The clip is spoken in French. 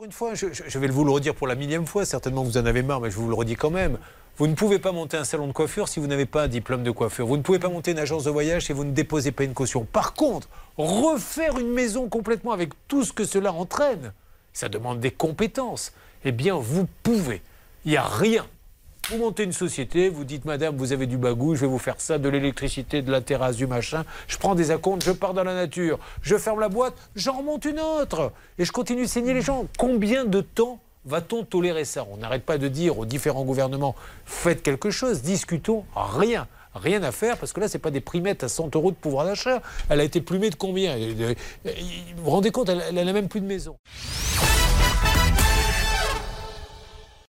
Encore une fois, je, je vais vous le redire pour la millième fois, certainement vous en avez marre, mais je vous le redis quand même. Vous ne pouvez pas monter un salon de coiffure si vous n'avez pas un diplôme de coiffure. Vous ne pouvez pas monter une agence de voyage si vous ne déposez pas une caution. Par contre, refaire une maison complètement avec tout ce que cela entraîne, ça demande des compétences. Eh bien, vous pouvez. Il n'y a rien. Vous montez une société, vous dites, madame, vous avez du bagou, je vais vous faire ça, de l'électricité, de la terrasse, du machin. Je prends des acomptes, je pars dans la nature, je ferme la boîte, j'en remonte une autre. Et je continue de saigner les gens. Combien de temps va-t-on tolérer ça? On n'arrête pas de dire aux différents gouvernements, faites quelque chose, discutons, rien rien à faire parce que là, ce n'est pas des primettes à 100 euros de pouvoir d'achat. Elle a été plumée de combien? Vous vous rendez compte, elle n'a même plus de maison.